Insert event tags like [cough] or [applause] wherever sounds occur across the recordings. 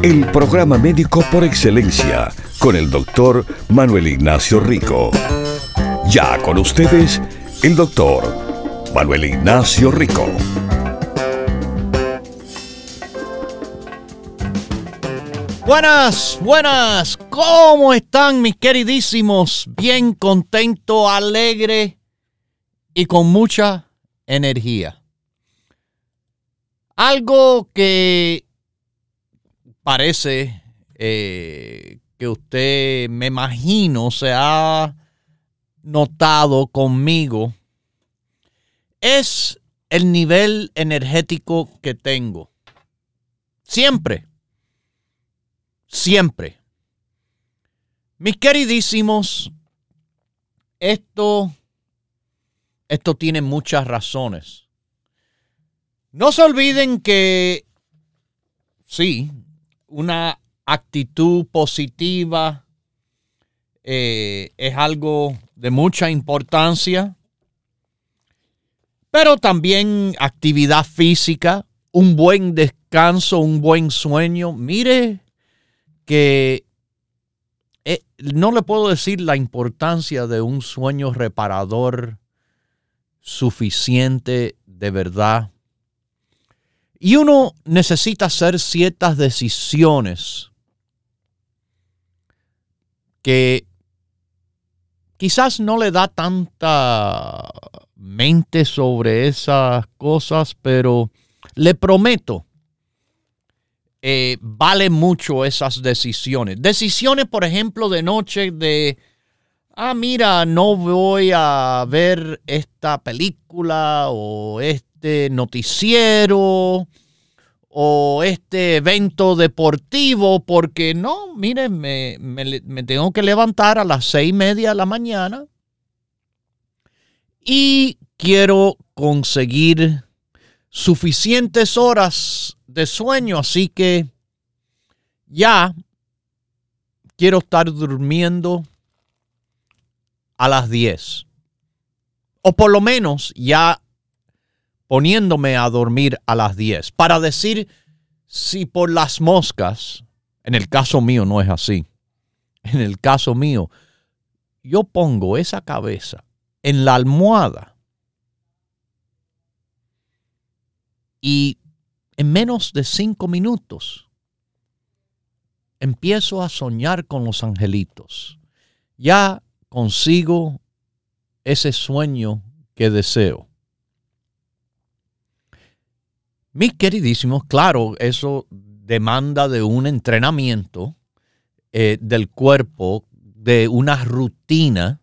El programa médico por excelencia con el doctor Manuel Ignacio Rico. Ya con ustedes, el doctor Manuel Ignacio Rico. Buenas, buenas, ¿cómo están mis queridísimos? Bien contento, alegre y con mucha energía. Algo que parece eh, que usted, me imagino, se ha notado conmigo es el nivel energético que tengo. Siempre. Siempre. Mis queridísimos, esto, esto tiene muchas razones. No se olviden que, sí, una actitud positiva eh, es algo de mucha importancia, pero también actividad física, un buen descanso, un buen sueño. Mire que eh, no le puedo decir la importancia de un sueño reparador suficiente de verdad. Y uno necesita hacer ciertas decisiones que quizás no le da tanta mente sobre esas cosas, pero le prometo, eh, vale mucho esas decisiones. Decisiones, por ejemplo, de noche de, ah, mira, no voy a ver esta película o este noticiero o este evento deportivo, porque no, miren, me, me, tengo que levantar a las seis y media de la mañana y quiero conseguir suficientes horas de sueño, así que ya quiero estar durmiendo a las 10. O por lo menos ya poniéndome a dormir a las 10 para decir si por las moscas, en el caso mío no es así, en el caso mío, yo pongo esa cabeza en la almohada y en menos de cinco minutos empiezo a soñar con los angelitos. Ya consigo ese sueño que deseo. Mis queridísimos, claro, eso demanda de un entrenamiento eh, del cuerpo, de una rutina.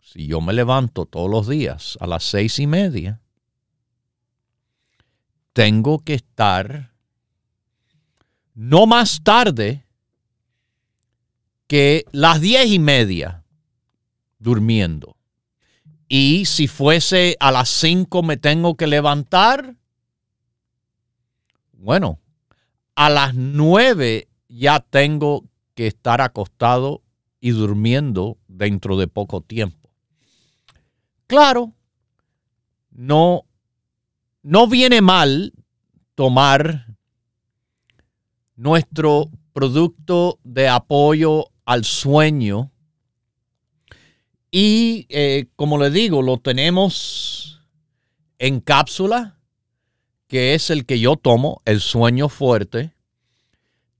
Si yo me levanto todos los días a las seis y media, tengo que estar no más tarde que las diez y media durmiendo. Y si fuese a las cinco me tengo que levantar bueno, a las nueve ya tengo que estar acostado y durmiendo dentro de poco tiempo. Claro, no, no viene mal tomar nuestro producto de apoyo al sueño y eh, como le digo, lo tenemos en cápsula que es el que yo tomo, el sueño fuerte.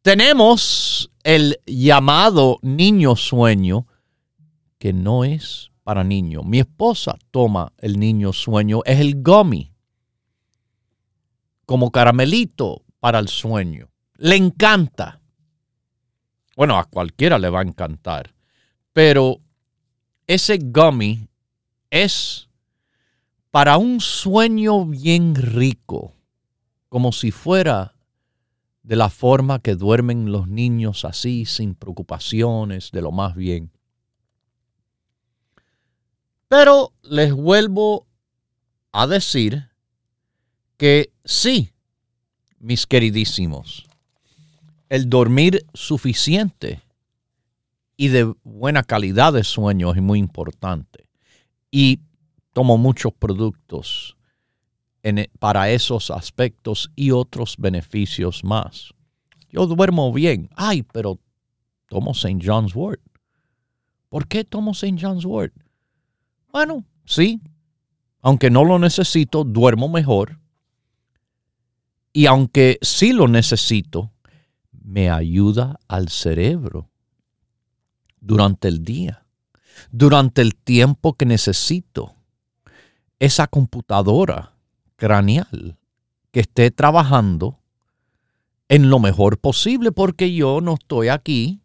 Tenemos el llamado niño sueño, que no es para niños. Mi esposa toma el niño sueño, es el gummy, como caramelito para el sueño. Le encanta. Bueno, a cualquiera le va a encantar, pero ese gummy es para un sueño bien rico como si fuera de la forma que duermen los niños así, sin preocupaciones, de lo más bien. Pero les vuelvo a decir que sí, mis queridísimos, el dormir suficiente y de buena calidad de sueño es muy importante. Y tomo muchos productos para esos aspectos y otros beneficios más. Yo duermo bien. Ay, pero tomo St. John's Wort. ¿Por qué tomo St. John's Wort? Bueno, sí. Aunque no lo necesito, duermo mejor. Y aunque sí lo necesito, me ayuda al cerebro durante el día, durante el tiempo que necesito. Esa computadora que esté trabajando en lo mejor posible, porque yo no estoy aquí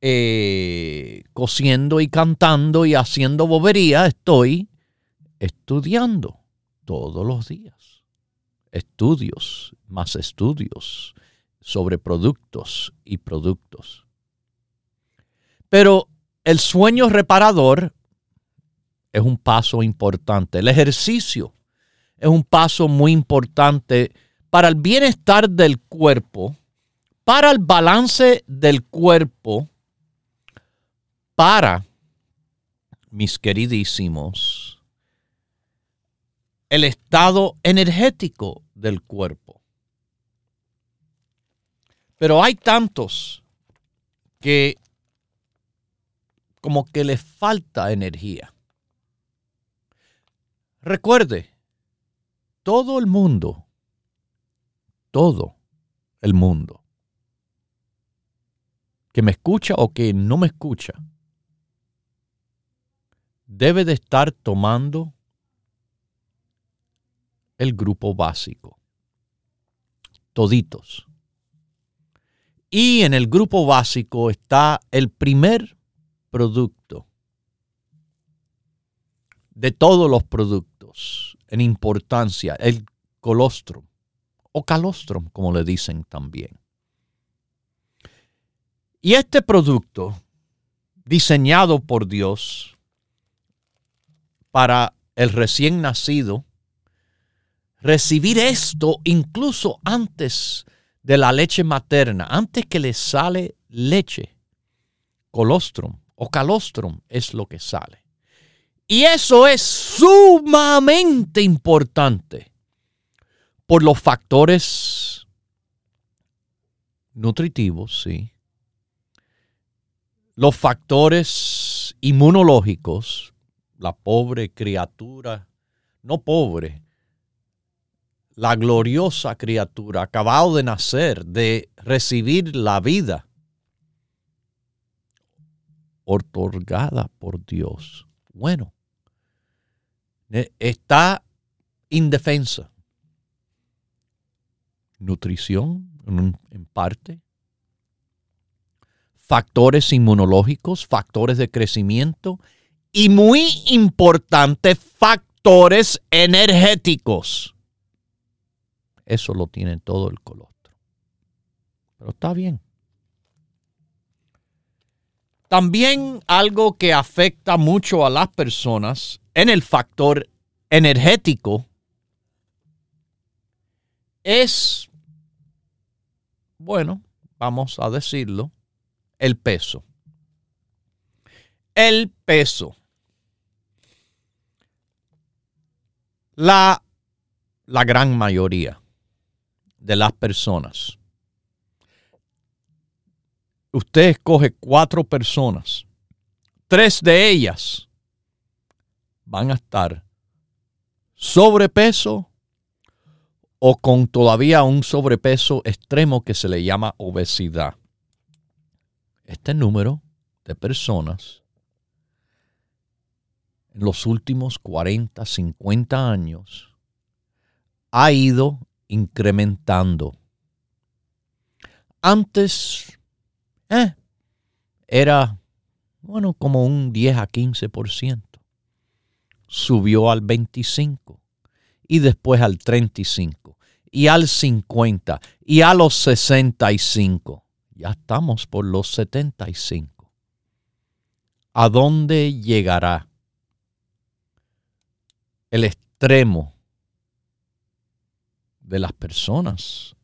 eh, cosiendo y cantando y haciendo bobería, estoy estudiando todos los días. Estudios, más estudios sobre productos y productos. Pero el sueño reparador es un paso importante. El ejercicio es un paso muy importante para el bienestar del cuerpo, para el balance del cuerpo, para, mis queridísimos, el estado energético del cuerpo. Pero hay tantos que como que les falta energía. Recuerde, todo el mundo, todo el mundo que me escucha o que no me escucha, debe de estar tomando el grupo básico. Toditos. Y en el grupo básico está el primer producto de todos los productos en importancia, el colostrum o calostrum, como le dicen también. Y este producto, diseñado por Dios para el recién nacido, recibir esto incluso antes de la leche materna, antes que le sale leche, colostrum o calostrum es lo que sale. Y eso es sumamente importante por los factores nutritivos, sí. Los factores inmunológicos, la pobre criatura, no pobre, la gloriosa criatura acabado de nacer, de recibir la vida otorgada por Dios. Bueno, está indefensa. Nutrición en parte. Factores inmunológicos, factores de crecimiento y muy importante, factores energéticos. Eso lo tiene todo el colostro. Pero está bien. También algo que afecta mucho a las personas en el factor energético es, bueno, vamos a decirlo, el peso. El peso. La, la gran mayoría de las personas usted escoge cuatro personas, tres de ellas van a estar sobrepeso o con todavía un sobrepeso extremo que se le llama obesidad. Este número de personas en los últimos 40, 50 años ha ido incrementando. Antes eh, era, bueno, como un 10 a 15%. Subió al 25% y después al 35%. y al 50 y a los 65. Ya estamos por los 75. ¿A dónde llegará el extremo de las personas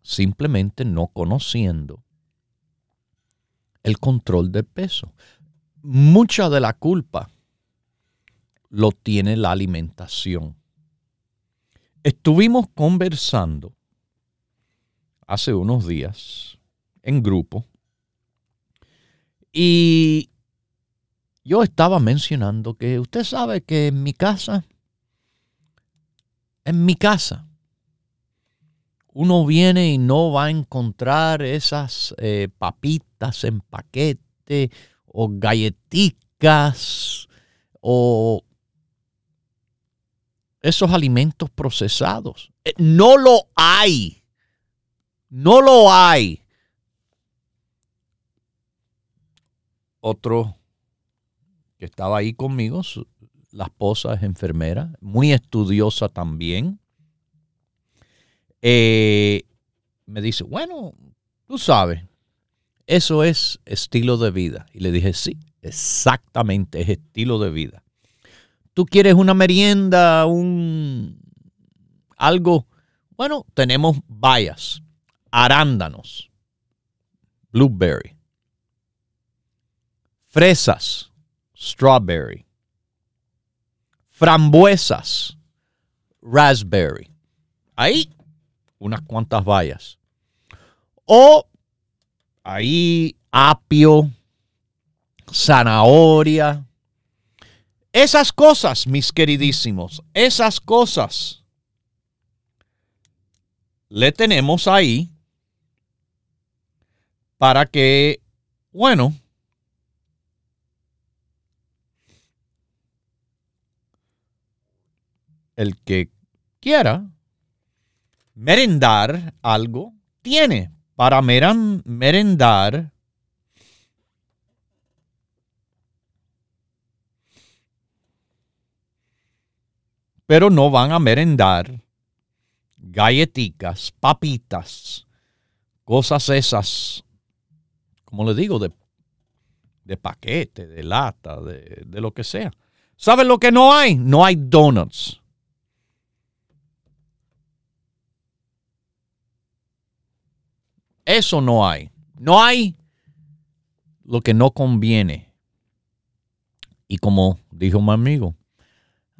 simplemente no conociendo el control del peso? Mucha de la culpa lo tiene la alimentación Estuvimos conversando hace unos días en grupo y yo estaba mencionando que usted sabe que en mi casa, en mi casa, uno viene y no va a encontrar esas eh, papitas en paquete o galletitas o esos alimentos procesados. Eh, no lo hay. No lo hay. Otro que estaba ahí conmigo, la esposa es enfermera, muy estudiosa también. Eh, me dice, bueno, tú sabes, eso es estilo de vida. Y le dije, sí, exactamente, es estilo de vida tú quieres una merienda, un algo, bueno, tenemos bayas, arándanos, blueberry, fresas, strawberry, frambuesas, raspberry. Ahí unas cuantas bayas. O ahí apio, zanahoria, esas cosas, mis queridísimos, esas cosas le tenemos ahí para que, bueno, el que quiera merendar algo, tiene para merendar pero no van a merendar galletitas, papitas, cosas esas, como le digo, de, de paquete, de lata, de, de lo que sea. ¿Saben lo que no hay? No hay donuts. Eso no hay. No hay lo que no conviene. Y como dijo mi amigo,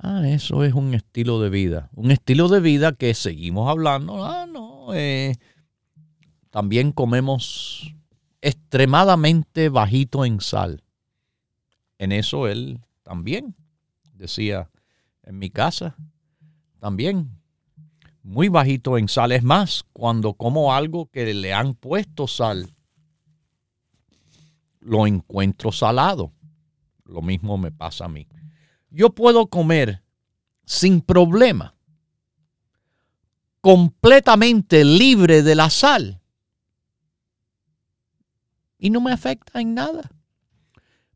Ah, eso es un estilo de vida. Un estilo de vida que seguimos hablando. Ah, no. Eh, también comemos extremadamente bajito en sal. En eso él también decía, en mi casa, también muy bajito en sal. Es más, cuando como algo que le han puesto sal, lo encuentro salado. Lo mismo me pasa a mí yo puedo comer sin problema, completamente libre de la sal. Y no me afecta en nada.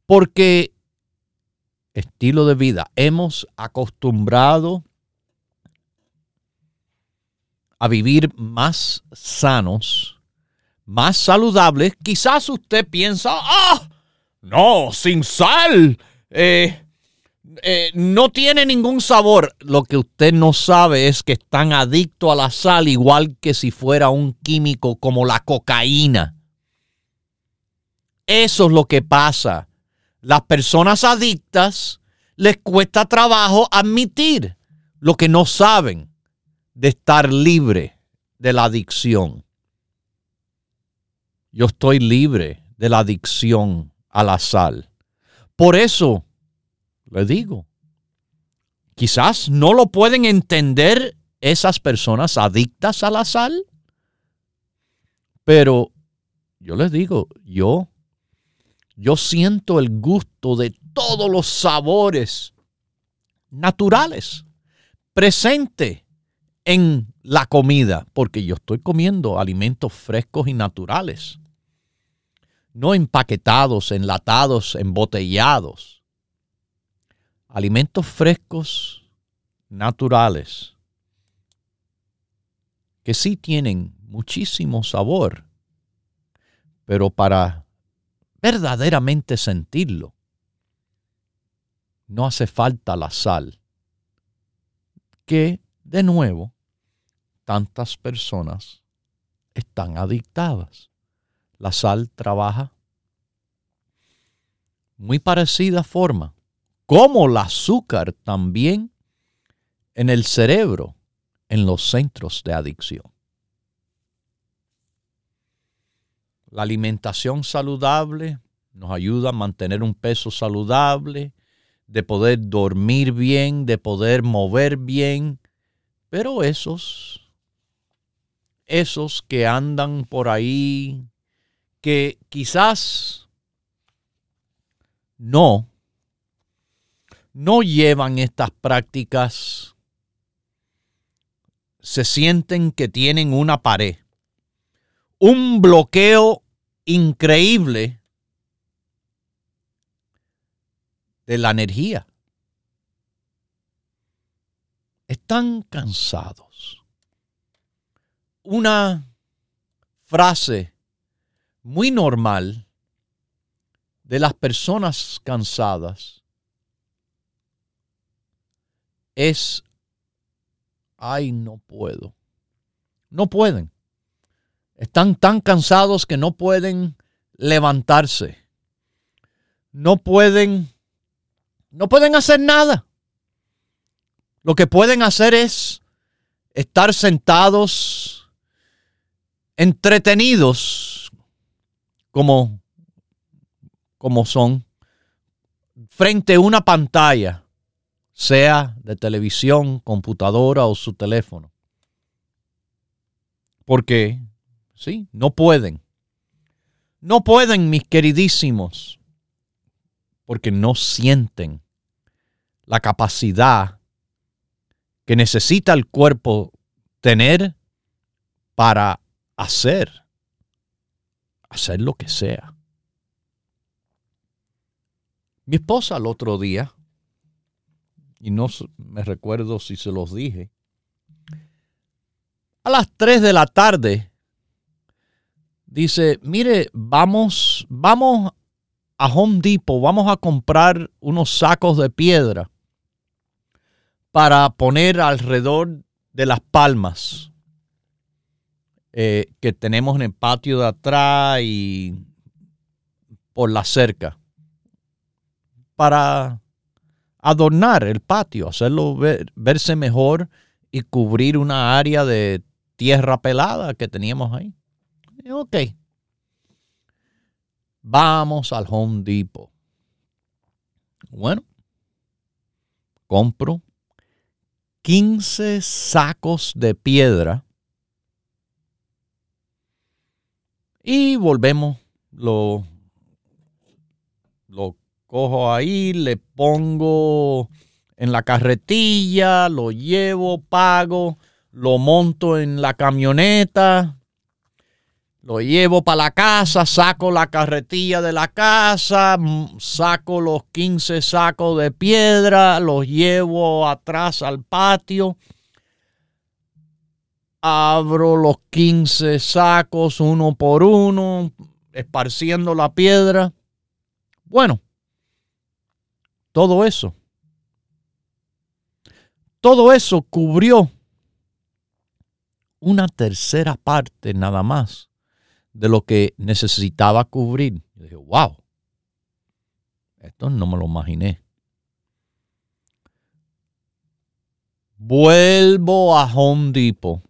Porque estilo de vida, hemos acostumbrado a vivir más sanos, más saludables. Quizás usted piensa, ah, no, sin sal. Eh, eh, no tiene ningún sabor. Lo que usted no sabe es que están adictos a la sal igual que si fuera un químico como la cocaína. Eso es lo que pasa. Las personas adictas les cuesta trabajo admitir lo que no saben de estar libre de la adicción. Yo estoy libre de la adicción a la sal. Por eso le digo. Quizás no lo pueden entender esas personas adictas a la sal, pero yo les digo, yo, yo siento el gusto de todos los sabores naturales presente en la comida, porque yo estoy comiendo alimentos frescos y naturales, no empaquetados, enlatados, embotellados alimentos frescos, naturales. que sí tienen muchísimo sabor, pero para verdaderamente sentirlo, no hace falta la sal, que de nuevo tantas personas están adictadas. La sal trabaja muy parecida forma, como el azúcar también en el cerebro, en los centros de adicción. La alimentación saludable nos ayuda a mantener un peso saludable, de poder dormir bien, de poder mover bien, pero esos, esos que andan por ahí, que quizás no, no llevan estas prácticas, se sienten que tienen una pared, un bloqueo increíble de la energía. Están cansados. Una frase muy normal de las personas cansadas es, ay, no puedo. No pueden. Están tan cansados que no pueden levantarse. No pueden no pueden hacer nada. Lo que pueden hacer es estar sentados, entretenidos, como, como son, frente a una pantalla, sea de televisión, computadora o su teléfono. Porque, sí, no pueden. No pueden, mis queridísimos, porque no sienten la capacidad que necesita el cuerpo tener para hacer, hacer lo que sea. Mi esposa el otro día, y no me recuerdo si se los dije, a las 3 de la tarde, dice, mire, vamos, vamos a Home Depot, vamos a comprar unos sacos de piedra para poner alrededor de las palmas eh, que tenemos en el patio de atrás y por la cerca para adornar el patio, hacerlo verse mejor y cubrir una área de tierra pelada que teníamos ahí. Ok. Vamos al Home Depot. Bueno, compro 15 sacos de piedra. Y volvemos, lo, lo cojo ahí, le pongo en la carretilla, lo llevo, pago, lo monto en la camioneta, lo llevo para la casa, saco la carretilla de la casa, saco los 15 sacos de piedra, los llevo atrás al patio. Abro los 15 sacos uno por uno, esparciendo la piedra. Bueno, todo eso. Todo eso cubrió una tercera parte nada más de lo que necesitaba cubrir. Yo dije, wow, esto no me lo imaginé. Vuelvo a Home Depot.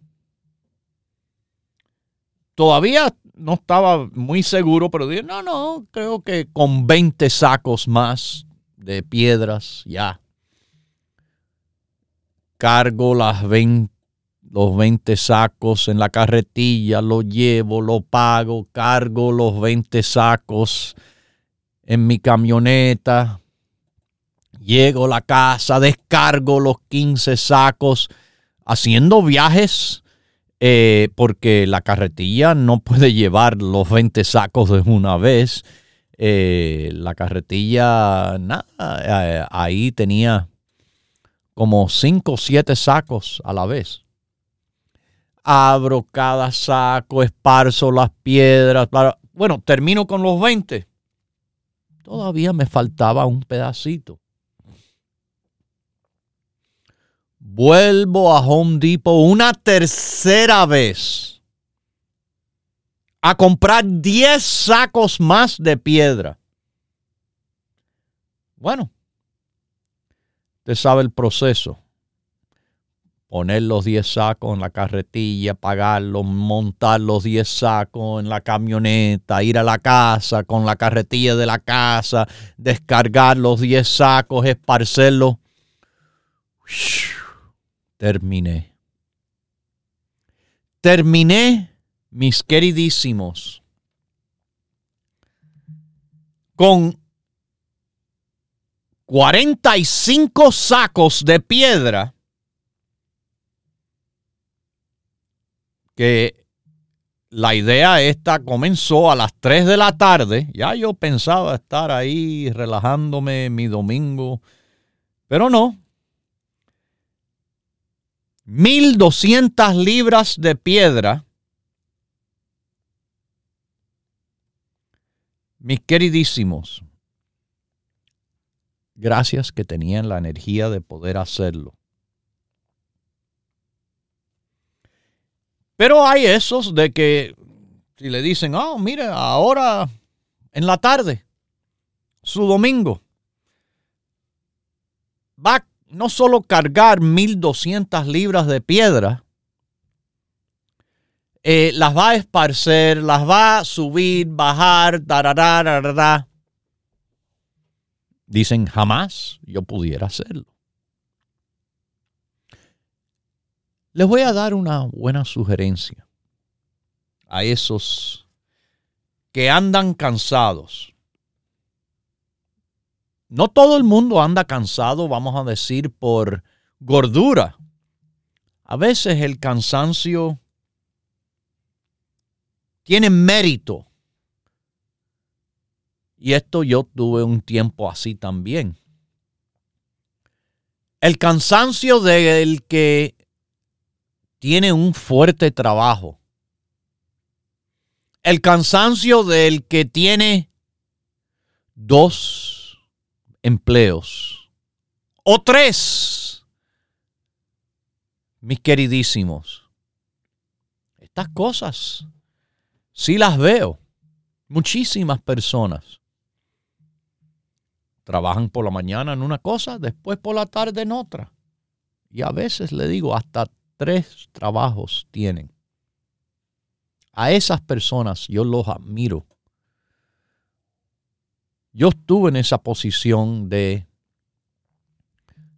Todavía no estaba muy seguro, pero dije, no, no, creo que con 20 sacos más de piedras ya. Cargo las 20 los 20 sacos en la carretilla, lo llevo, lo pago, cargo los 20 sacos en mi camioneta, llego a la casa, descargo los 15 sacos, haciendo viajes, eh, porque la carretilla no puede llevar los 20 sacos de una vez. Eh, la carretilla, nada, eh, ahí tenía como 5 o 7 sacos a la vez abro cada saco, esparzo las piedras. Bueno, termino con los 20. Todavía me faltaba un pedacito. Vuelvo a Home Depot una tercera vez a comprar 10 sacos más de piedra. Bueno, usted sabe el proceso poner los 10 sacos en la carretilla, pagarlos, montar los 10 sacos en la camioneta, ir a la casa con la carretilla de la casa, descargar los 10 sacos, esparcerlos. Terminé. Terminé, mis queridísimos, con 45 sacos de piedra que la idea esta comenzó a las 3 de la tarde. Ya yo pensaba estar ahí relajándome mi domingo, pero no. 1200 libras de piedra. Mis queridísimos, gracias que tenían la energía de poder hacerlo. Pero hay esos de que si le dicen, oh, mire, ahora en la tarde, su domingo, va no solo cargar 1200 libras de piedra, eh, las va a esparcer, las va a subir, bajar, tarará, Dicen, jamás yo pudiera hacerlo. Les voy a dar una buena sugerencia a esos que andan cansados. No todo el mundo anda cansado, vamos a decir, por gordura. A veces el cansancio tiene mérito. Y esto yo tuve un tiempo así también. El cansancio del que tiene un fuerte trabajo. El cansancio del que tiene dos empleos o tres, mis queridísimos. Estas cosas sí las veo. Muchísimas personas trabajan por la mañana en una cosa, después por la tarde en otra. Y a veces le digo, hasta tres trabajos tienen. A esas personas yo los admiro. Yo estuve en esa posición de,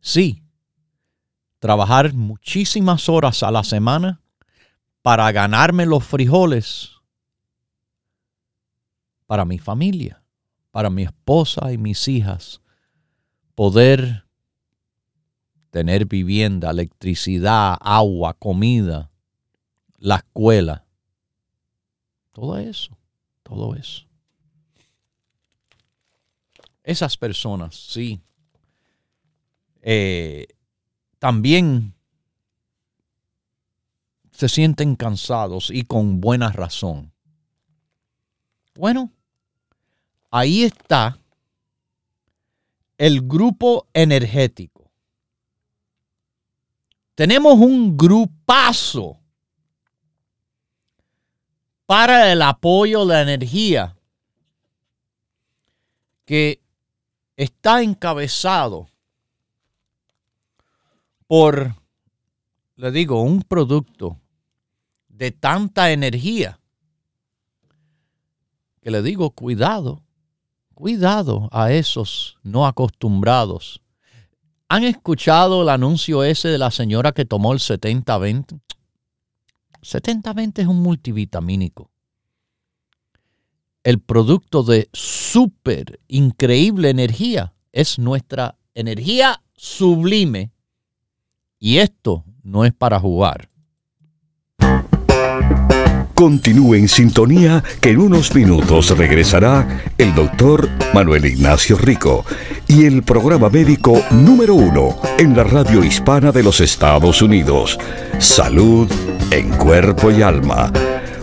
sí, trabajar muchísimas horas a la semana para ganarme los frijoles para mi familia, para mi esposa y mis hijas, poder tener vivienda, electricidad, agua, comida, la escuela. Todo eso, todo eso. Esas personas, sí, eh, también se sienten cansados y con buena razón. Bueno, ahí está el grupo energético tenemos un grupazo para el apoyo de la energía que está encabezado por, le digo, un producto de tanta energía que le digo, cuidado, cuidado a esos no acostumbrados ¿Han escuchado el anuncio ese de la señora que tomó el 70-20? 70-20 es un multivitamínico. El producto de súper increíble energía es nuestra energía sublime. Y esto no es para jugar. Continúe en sintonía que en unos minutos regresará el doctor Manuel Ignacio Rico y el programa médico número uno en la radio hispana de los Estados Unidos. Salud en cuerpo y alma.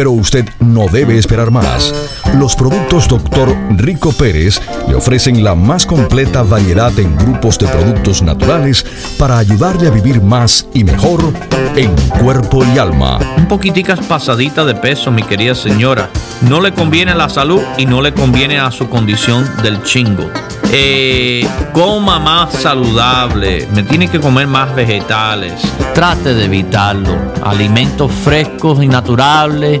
pero usted no debe esperar más. Los productos Dr. Rico Pérez le ofrecen la más completa variedad en grupos de productos naturales para ayudarle a vivir más y mejor en cuerpo y alma. Un poquiticas pasadita de peso, mi querida señora. No le conviene a la salud y no le conviene a su condición del chingo. Eh, coma más saludable, me tiene que comer más vegetales. Trate de evitarlo. Alimentos frescos y naturales,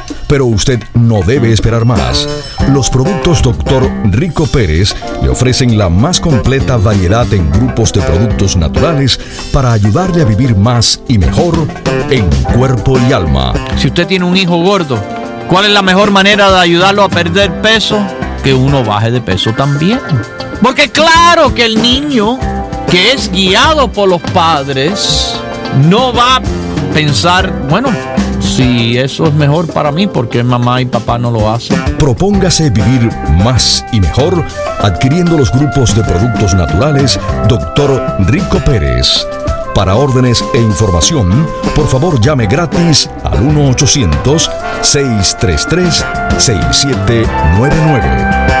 Pero usted no debe esperar más. Los productos Dr. Rico Pérez le ofrecen la más completa variedad en grupos de productos naturales para ayudarle a vivir más y mejor en cuerpo y alma. Si usted tiene un hijo gordo, ¿cuál es la mejor manera de ayudarlo a perder peso? Que uno baje de peso también. Porque claro que el niño que es guiado por los padres, no va a pensar, bueno, si eso es mejor para mí, porque mamá y papá no lo hacen? Propóngase vivir más y mejor adquiriendo los grupos de productos naturales Dr. Rico Pérez. Para órdenes e información, por favor llame gratis al 1-800-633-6799.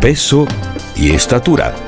peso y estatura.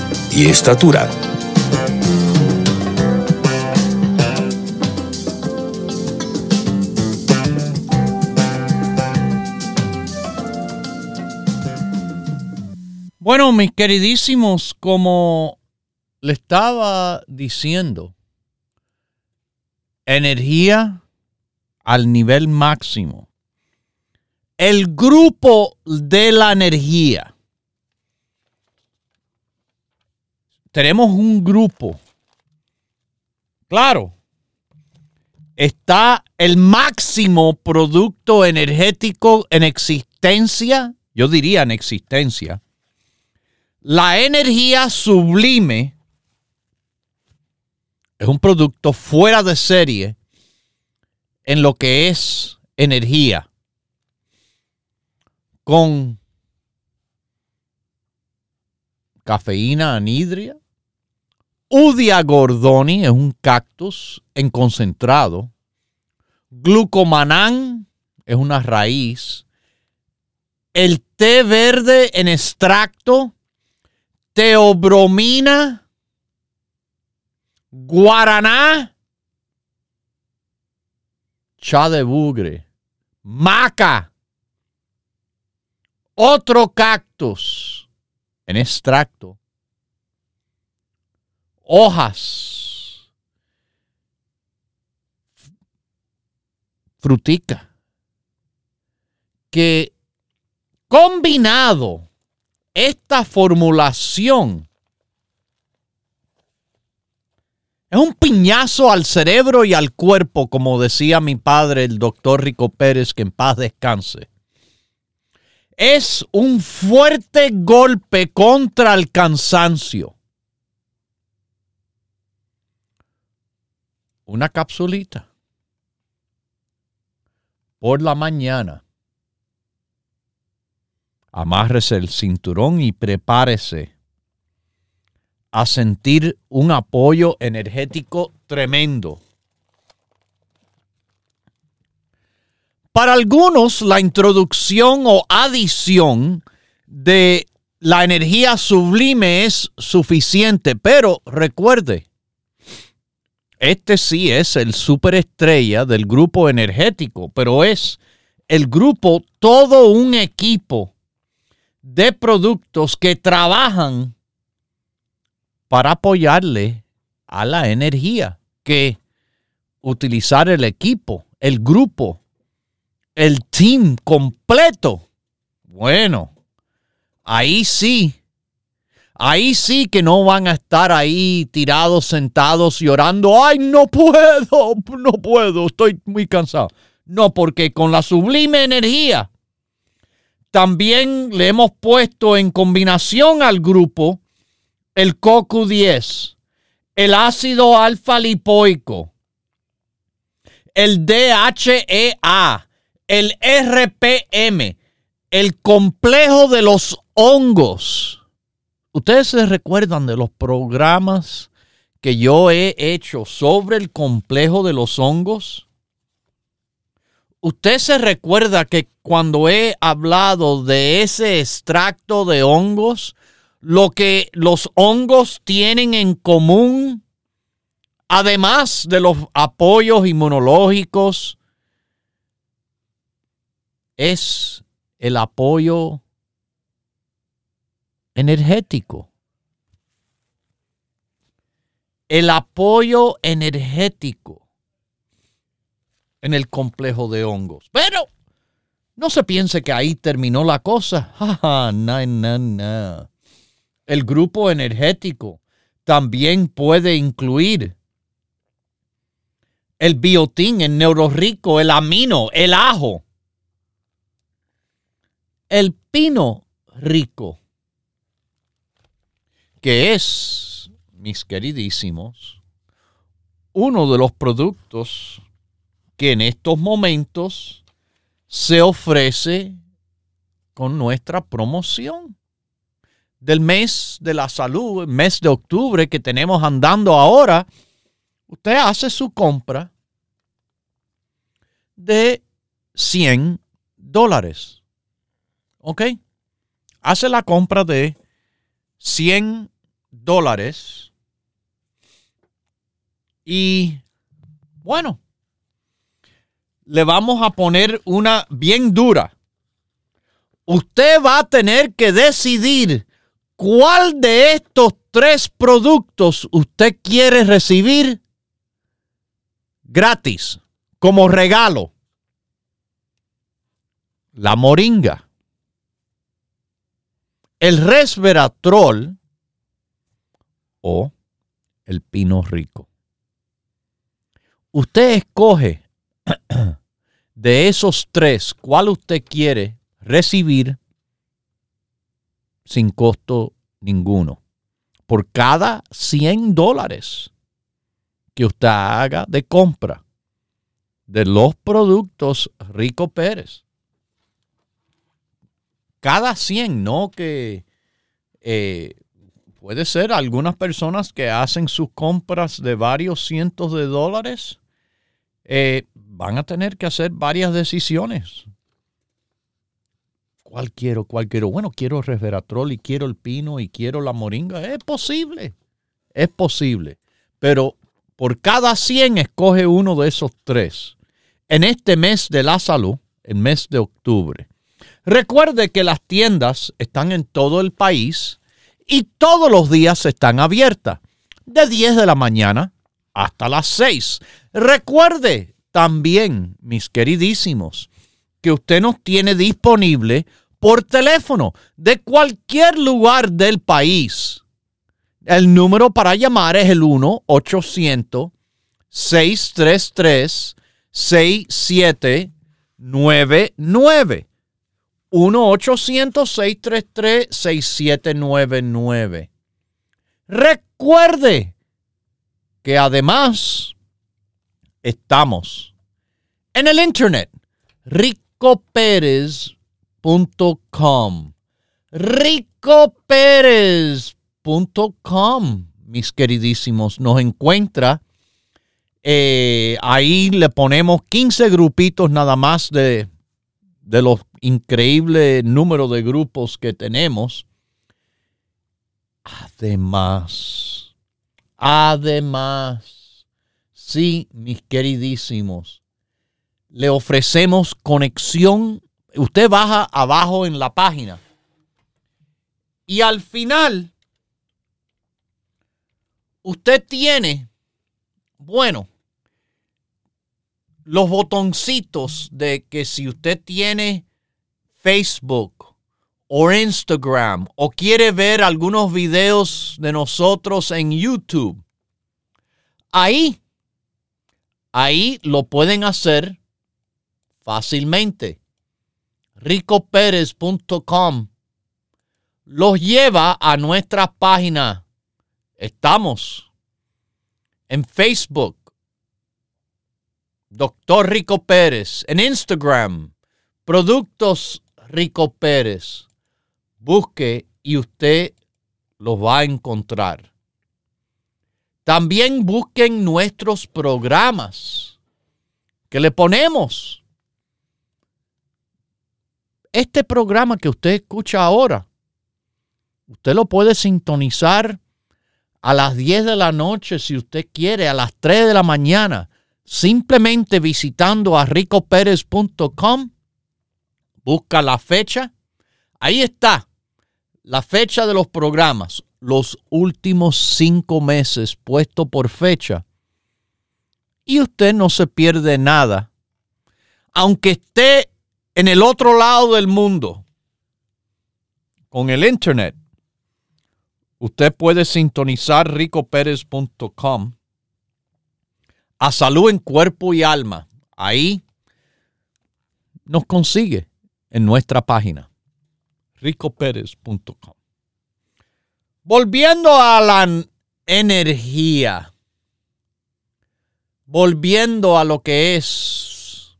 y estatura. Bueno, mis queridísimos, como le estaba diciendo, energía al nivel máximo. El grupo de la energía. Tenemos un grupo. Claro. Está el máximo producto energético en existencia, yo diría en existencia. La energía sublime es un producto fuera de serie en lo que es energía. Con cafeína anhidria. Udia gordoni es un cactus en concentrado. Glucomanán es una raíz. El té verde en extracto. Teobromina guaraná, cha de bugre, maca, otro cactus en extracto, hojas, frutica, que combinado esta formulación Es un piñazo al cerebro y al cuerpo, como decía mi padre, el doctor Rico Pérez, que en paz descanse. Es un fuerte golpe contra el cansancio. Una capsulita por la mañana. Amárrese el cinturón y prepárese a sentir un apoyo energético tremendo. Para algunos, la introducción o adición de la energía sublime es suficiente, pero recuerde, este sí es el superestrella del grupo energético, pero es el grupo, todo un equipo de productos que trabajan para apoyarle a la energía que utilizar el equipo, el grupo, el team completo. Bueno, ahí sí, ahí sí que no van a estar ahí tirados, sentados, llorando. Ay, no puedo, no puedo, estoy muy cansado. No, porque con la sublime energía también le hemos puesto en combinación al grupo el CoQ10, el ácido alfa lipoico, el DHEA, el RPM, el complejo de los hongos. Ustedes se recuerdan de los programas que yo he hecho sobre el complejo de los hongos. Usted se recuerda que cuando he hablado de ese extracto de hongos, lo que los hongos tienen en común, además de los apoyos inmunológicos, es el apoyo energético. El apoyo energético en el complejo de hongos. Pero no se piense que ahí terminó la cosa. no, no, no. El grupo energético también puede incluir el biotín, el neurorico, el amino, el ajo, el pino rico, que es, mis queridísimos, uno de los productos que en estos momentos se ofrece con nuestra promoción del mes de la salud, el mes de octubre que tenemos andando ahora, usted hace su compra de 100 dólares. ¿Ok? Hace la compra de 100 dólares. Y bueno, le vamos a poner una bien dura. Usted va a tener que decidir cuál de estos tres productos usted quiere recibir gratis, como regalo. La moringa, el resveratrol o el pino rico. Usted escoge [clears throat] de esos tres cuál usted quiere recibir sin costo ninguno. Por cada 100 dólares que usted haga de compra de los productos Rico Pérez. Cada 100, no que eh, puede ser algunas personas que hacen sus compras de varios cientos de dólares, eh, van a tener que hacer varias decisiones ¿Cuál quiero? ¿Cuál quiero? Bueno, quiero resveratrol y quiero el pino y quiero la moringa. Es posible. Es posible. Pero por cada 100 escoge uno de esos tres. En este mes de la salud, el mes de octubre. Recuerde que las tiendas están en todo el país y todos los días están abiertas. De 10 de la mañana hasta las 6. Recuerde también, mis queridísimos, que usted nos tiene disponible por teléfono de cualquier lugar del país. El número para llamar es el 1-800-633-6799. 1-800-633-6799. Recuerde que además estamos en el Internet. Rico Pérez ricopérez.com. Ricopérez.com, mis queridísimos, nos encuentra. Eh, ahí le ponemos 15 grupitos nada más de, de los increíbles números de grupos que tenemos. Además, además, sí, mis queridísimos, le ofrecemos conexión usted baja abajo en la página y al final usted tiene, bueno, los botoncitos de que si usted tiene Facebook o Instagram o quiere ver algunos videos de nosotros en YouTube, ahí, ahí lo pueden hacer fácilmente ricoperez.com los lleva a nuestra página. Estamos en Facebook, Doctor Rico Pérez, en Instagram, Productos Rico Pérez. Busque y usted los va a encontrar. También busquen nuestros programas que le ponemos este programa que usted escucha ahora, usted lo puede sintonizar a las 10 de la noche si usted quiere, a las 3 de la mañana, simplemente visitando a ricoperez.com, busca la fecha, ahí está la fecha de los programas, los últimos cinco meses puesto por fecha. Y usted no se pierde nada. Aunque esté en el otro lado del mundo, con el Internet, usted puede sintonizar ricoperez.com a salud en cuerpo y alma. Ahí nos consigue en nuestra página ricoperez.com. Volviendo a la energía, volviendo a lo que es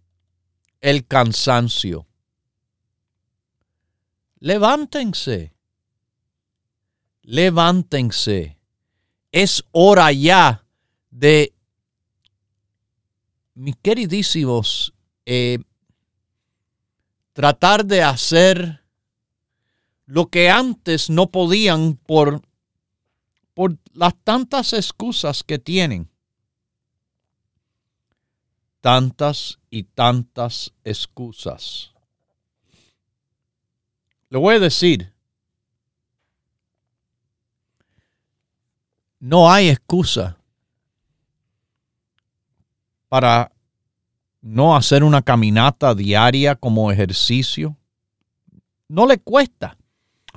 el cansancio. Levántense, levántense. Es hora ya de, mis queridísimos, eh, tratar de hacer lo que antes no podían por, por las tantas excusas que tienen. Tantas y tantas excusas. Le voy a decir, no hay excusa para no hacer una caminata diaria como ejercicio. No le cuesta.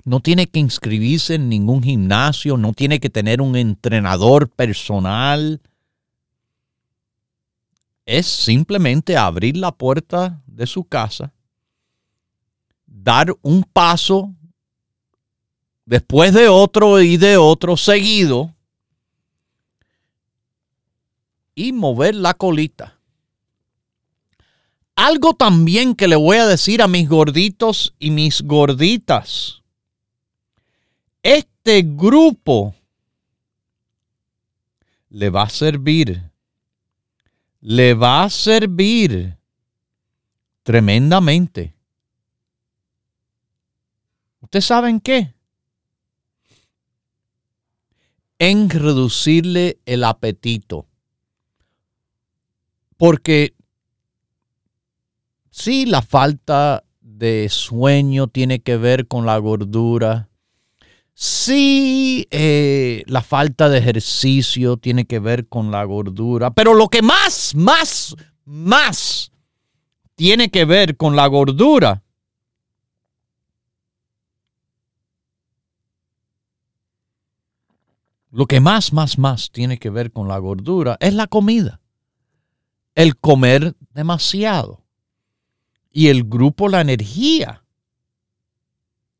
No tiene que inscribirse en ningún gimnasio, no tiene que tener un entrenador personal. Es simplemente abrir la puerta de su casa, dar un paso después de otro y de otro seguido y mover la colita. Algo también que le voy a decir a mis gorditos y mis gorditas. Este grupo le va a servir. Le va a servir tremendamente. ¿Ustedes saben qué? En reducirle el apetito. Porque sí, la falta de sueño tiene que ver con la gordura. Sí, eh, la falta de ejercicio tiene que ver con la gordura. Pero lo que más, más, más tiene que ver con la gordura Lo que más, más, más tiene que ver con la gordura es la comida el comer demasiado. Y el grupo La Energía,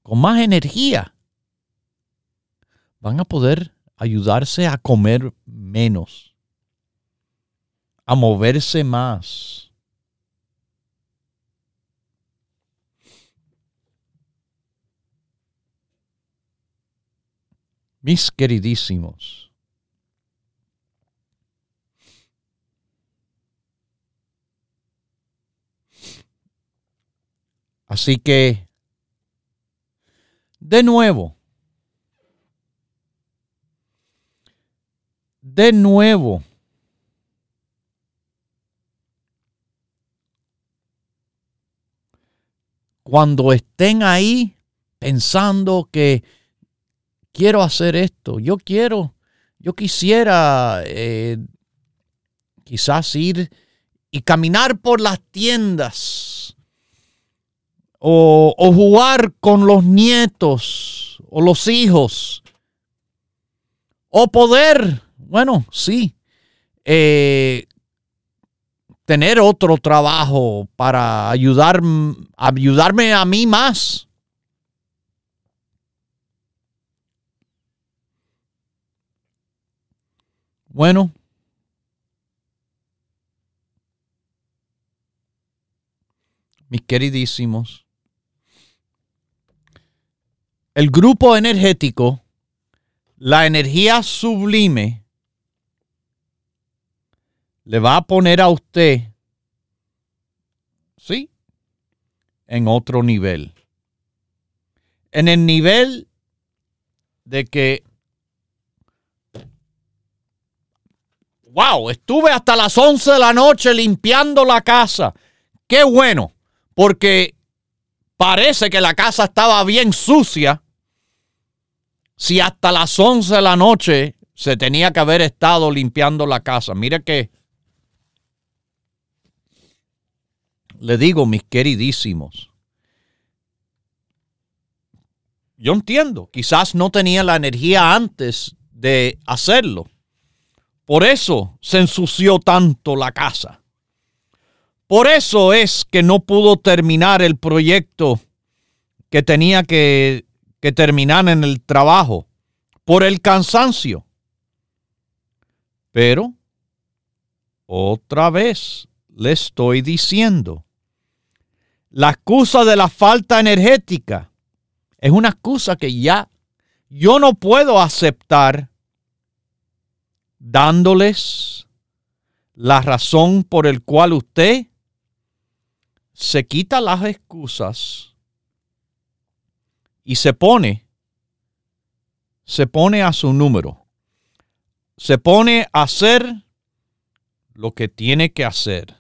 con más energía, van a poder ayudarse a comer menos, a moverse más. Mis queridísimos, Así que, de nuevo, de nuevo, cuando estén ahí pensando que quiero hacer esto, yo quiero, yo quisiera eh, quizás ir y caminar por las tiendas o, jugar con los nietos o los hijos, o poder, bueno, sí, eh, tener otro trabajo para ayudar, ayudarme a mí más. Bueno, mis queridísimos, el grupo energético, la energía sublime, le va a poner a usted, ¿sí? En otro nivel. En el nivel de que, wow, estuve hasta las 11 de la noche limpiando la casa. Qué bueno, porque parece que la casa estaba bien sucia si hasta las 11 de la noche se tenía que haber estado limpiando la casa? Mire que le digo, mis queridísimos, yo entiendo, quizás no tenía la energía antes de hacerlo. Por eso se ensució tanto la casa. Por eso es que no pudo terminar el proyecto que tenía que que terminan en el trabajo por el cansancio. Pero, otra vez le estoy diciendo, la excusa de la falta energética es una excusa que ya yo no puedo aceptar dándoles la razón por el cual usted se quita las excusas y se pone, se pone a su número, se pone a hacer lo que tiene que hacer.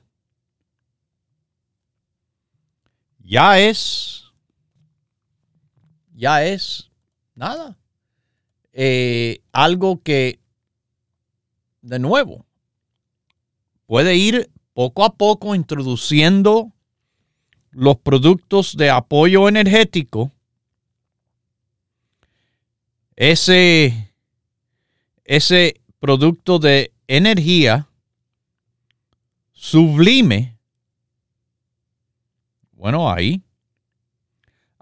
Ya es, ya es nada. Eh, algo que, de nuevo, puede ir poco a poco introduciendo los productos de apoyo energético, ese, ese producto de energía sublime, bueno, ahí,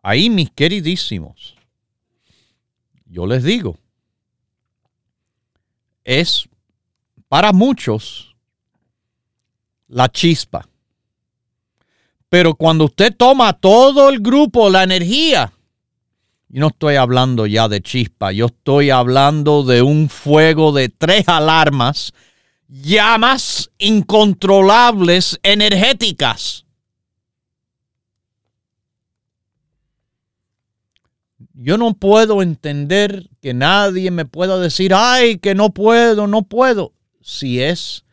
ahí mis queridísimos, yo les digo, es para muchos la chispa. Pero cuando usted toma todo el grupo, la energía, yo no estoy hablando ya de chispa, yo estoy hablando de un fuego de tres alarmas, llamas incontrolables energéticas. Yo no puedo entender que nadie me pueda decir, ay, que no puedo, no puedo, si es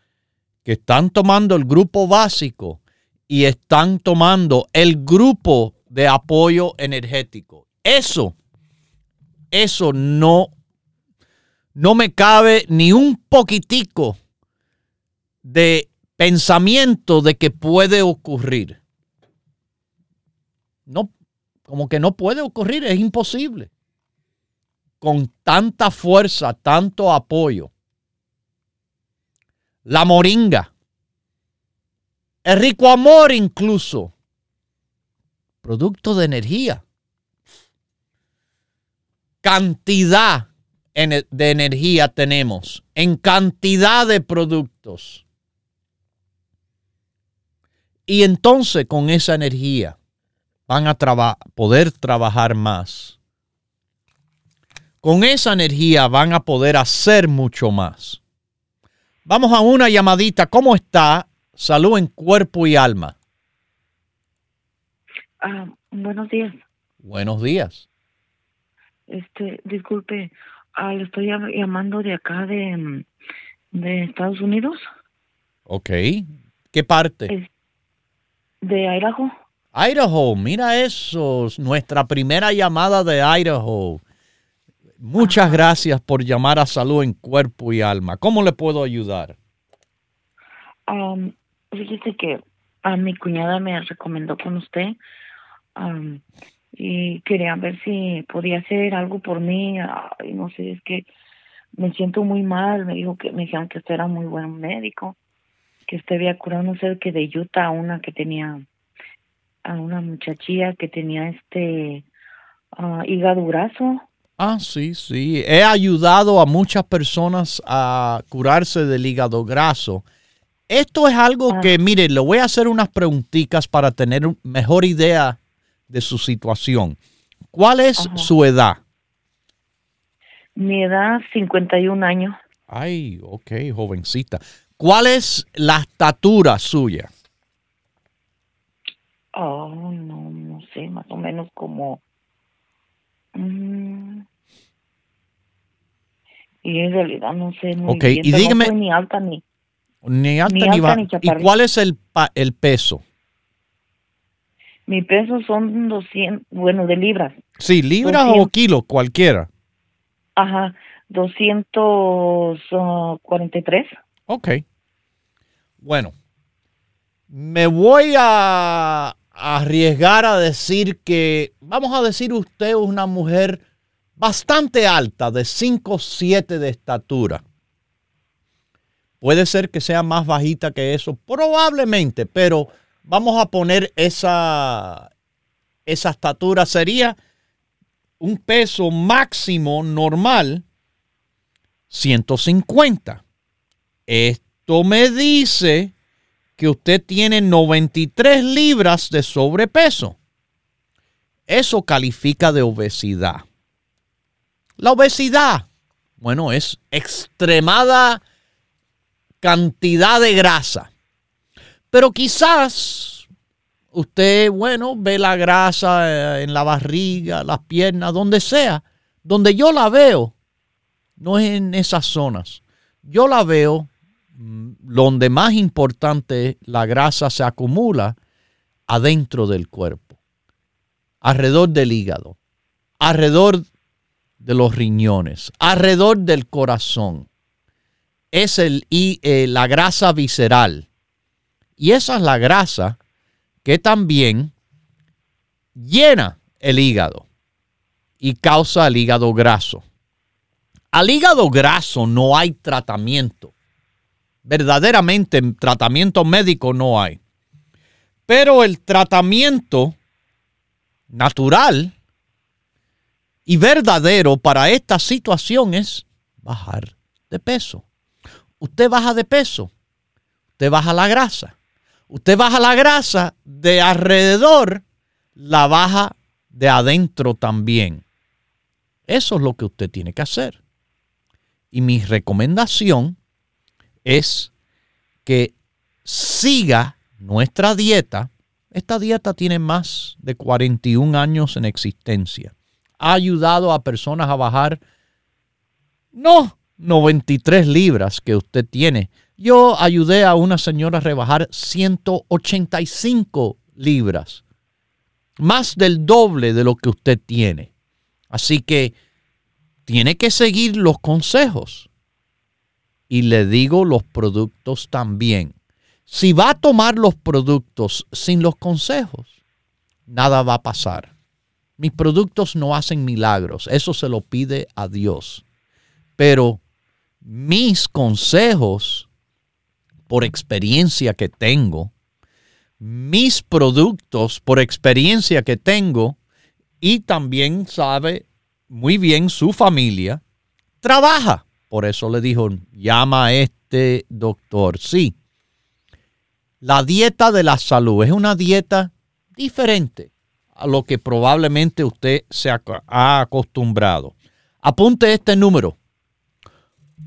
que están tomando el grupo básico y están tomando el grupo de apoyo energético. Eso, eso no, no me cabe ni un poquitico de pensamiento de que puede ocurrir. No, como que no puede ocurrir, es imposible. Con tanta fuerza, tanto apoyo. La moringa el rico amor incluso. Producto de energía. Cantidad de energía tenemos en cantidad de productos. Y entonces con esa energía van a poder trabajar más. Con esa energía van a poder hacer mucho más. Vamos a una llamadita. ¿Cómo está salud en cuerpo y alma. Ah, buenos días. Buenos días. Este, disculpe, ah, le estoy llamando de acá de, de Estados Unidos. Ok. ¿Qué parte? de Idaho. Idaho, mira eso, nuestra primera llamada de Idaho. Muchas gracias por llamar a Salud en Cuerpo y Alma. ¿Cómo le puedo ayudar? Um, Fíjese que a mi cuñada me recomendó con usted y quería ver si podía hacer algo por mí. y no sé, es que me siento muy mal. Me dijo que me dijeron que usted era muy buen médico, que usted había curado, no sé, que de Utah a una que tenía, a una muchachilla que tenía este uh, hígado graso. Ah, sí, sí. He ayudado a muchas personas a curarse del hígado graso. Esto es algo ah. que, mire, le voy a hacer unas preguntitas para tener mejor idea de su situación. ¿Cuál es su edad? Mi edad, 51 años. Ay, ok, jovencita. ¿Cuál es la estatura suya? Oh, no, no sé, más o menos como... Mm, y en realidad no sé muy y dígame... No ni alta ni... Ni alta ni, baja. ¿Y cuál es el, el peso? Mi peso son 200, bueno, de libras. Sí, libras o kilos, cualquiera. Ajá, 243. Ok. Bueno, me voy a arriesgar a decir que, vamos a decir usted es una mujer bastante alta, de 5 7 de estatura. Puede ser que sea más bajita que eso, probablemente, pero vamos a poner esa, esa estatura. Sería un peso máximo normal 150. Esto me dice que usted tiene 93 libras de sobrepeso. Eso califica de obesidad. La obesidad, bueno, es extremada cantidad de grasa. Pero quizás usted, bueno, ve la grasa eh, en la barriga, las piernas, donde sea. Donde yo la veo, no es en esas zonas. Yo la veo Mm, donde más importante la grasa se acumula adentro del cuerpo, alrededor del hígado, alrededor de los riñones, alrededor del corazón. Es el, y, eh, la grasa visceral. Y esa es la grasa que también llena el hígado y causa el hígado graso. Al hígado graso no hay tratamiento verdaderamente tratamiento médico no hay. Pero el tratamiento natural y verdadero para esta situación es bajar de peso. Usted baja de peso, usted baja la grasa. Usted baja la grasa de alrededor, la baja de adentro también. Eso es lo que usted tiene que hacer. Y mi recomendación es que siga nuestra dieta. Esta dieta tiene más de 41 años en existencia. Ha ayudado a personas a bajar, no 93 libras que usted tiene. Yo ayudé a una señora a rebajar 185 libras. Más del doble de lo que usted tiene. Así que tiene que seguir los consejos y le digo los productos también. Si va a tomar los productos sin los consejos, nada va a pasar. Mis productos no hacen milagros, eso se lo pide a Dios. Pero mis consejos, por experiencia que tengo, mis productos, por experiencia que tengo, y también sabe muy bien su familia, trabaja. Por eso le dijo, llama a este doctor. Sí, la dieta de la salud es una dieta diferente a lo que probablemente usted se ha acostumbrado. Apunte este número.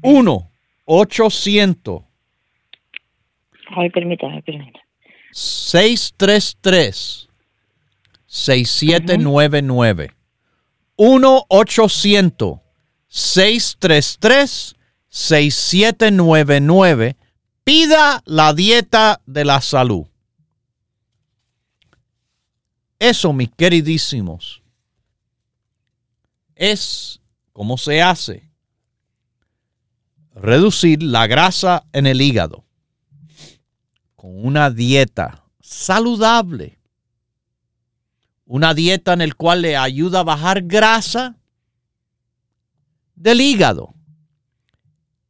1 800 Ay, permítame, permítame. 633 6799 1 800 633-6799. Pida la dieta de la salud. Eso, mis queridísimos, es cómo se hace reducir la grasa en el hígado con una dieta saludable. Una dieta en la cual le ayuda a bajar grasa del hígado.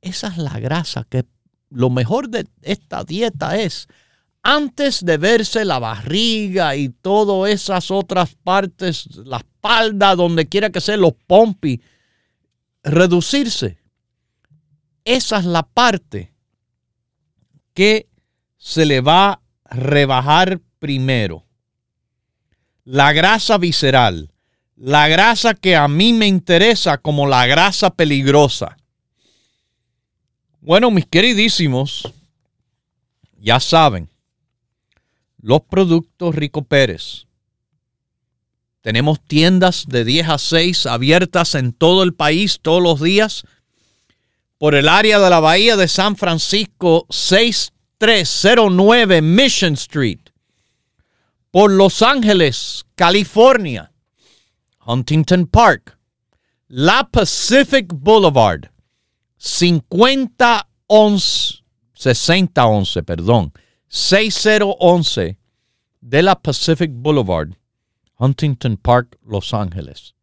Esa es la grasa que lo mejor de esta dieta es antes de verse la barriga y todas esas otras partes, la espalda, donde quiera que sea, los pompis, reducirse. Esa es la parte que se le va a rebajar primero. La grasa visceral la grasa que a mí me interesa como la grasa peligrosa. Bueno, mis queridísimos, ya saben, los productos Rico Pérez. Tenemos tiendas de 10 a 6 abiertas en todo el país todos los días. Por el área de la Bahía de San Francisco, 6309 Mission Street. Por Los Ángeles, California, Huntington Park, la Pacific Boulevard, 5011, 6011, perdón, 6011 de la Pacific Boulevard, Huntington Park, Los Ángeles.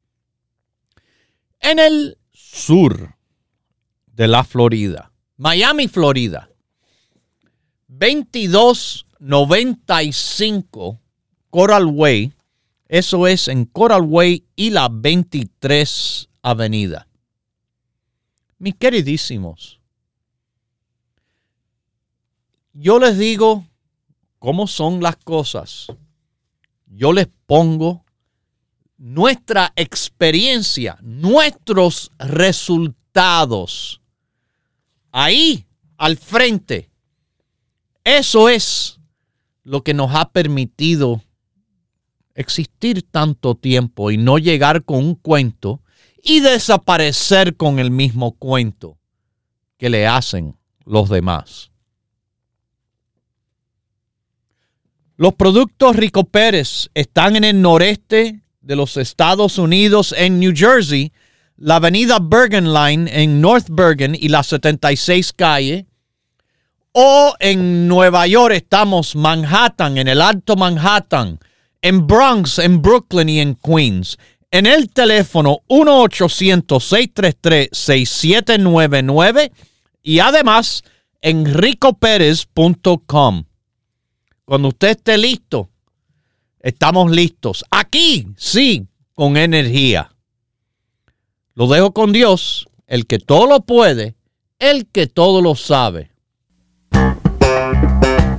En el sur de la Florida, Miami, Florida, 2295 Coral Way, eso es en Coral Way y la 23 Avenida. Mis queridísimos, yo les digo cómo son las cosas. Yo les pongo nuestra experiencia, nuestros resultados. Ahí, al frente. Eso es lo que nos ha permitido existir tanto tiempo y no llegar con un cuento y desaparecer con el mismo cuento que le hacen los demás. Los productos Rico Pérez están en el noreste de los Estados Unidos, en New Jersey, la avenida Bergen Line en North Bergen y la 76 calle. O en Nueva York estamos Manhattan, en el Alto Manhattan, en Bronx, en Brooklyn y en Queens. En el teléfono 1-800-633-6799 y además en ricopérez.com. Cuando usted esté listo, estamos listos. Aquí, sí, con energía. Lo dejo con Dios, el que todo lo puede, el que todo lo sabe.